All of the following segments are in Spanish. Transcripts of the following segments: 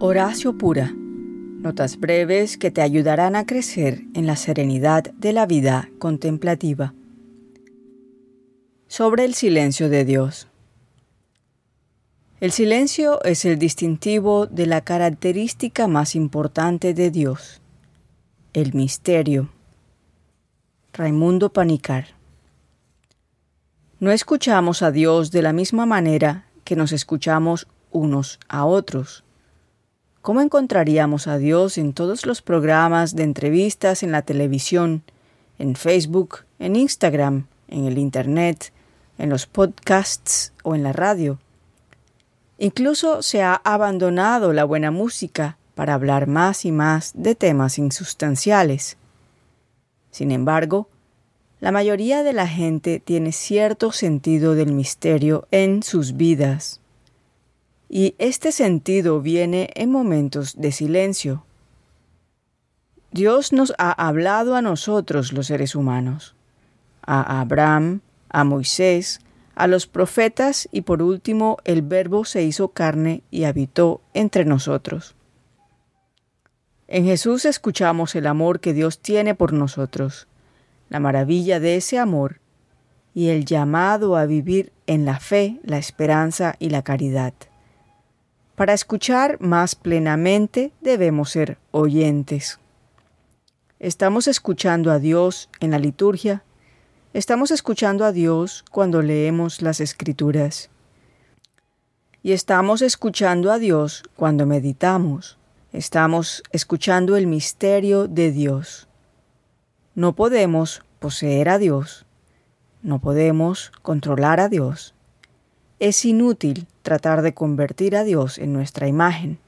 Horacio Pura. Notas breves que te ayudarán a crecer en la serenidad de la vida contemplativa. Sobre el silencio de Dios. El silencio es el distintivo de la característica más importante de Dios, el misterio. Raimundo Panicar. No escuchamos a Dios de la misma manera que nos escuchamos unos a otros. ¿Cómo encontraríamos a Dios en todos los programas de entrevistas en la televisión, en Facebook, en Instagram, en el Internet, en los podcasts o en la radio? Incluso se ha abandonado la buena música para hablar más y más de temas insustanciales. Sin embargo, la mayoría de la gente tiene cierto sentido del misterio en sus vidas y este sentido viene en momentos de silencio. Dios nos ha hablado a nosotros los seres humanos, a Abraham, a Moisés, a los profetas y por último el Verbo se hizo carne y habitó entre nosotros. En Jesús escuchamos el amor que Dios tiene por nosotros, la maravilla de ese amor y el llamado a vivir en la fe, la esperanza y la caridad. Para escuchar más plenamente debemos ser oyentes. Estamos escuchando a Dios en la liturgia. Estamos escuchando a Dios cuando leemos las escrituras. Y estamos escuchando a Dios cuando meditamos. Estamos escuchando el misterio de Dios. No podemos poseer a Dios. No podemos controlar a Dios. Es inútil tratar de convertir a Dios en nuestra imagen.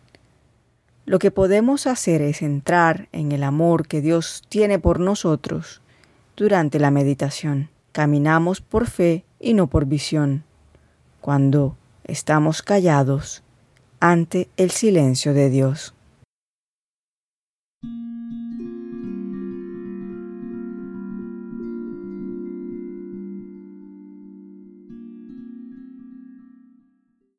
Lo que podemos hacer es entrar en el amor que Dios tiene por nosotros durante la meditación. Caminamos por fe y no por visión, cuando estamos callados ante el silencio de Dios.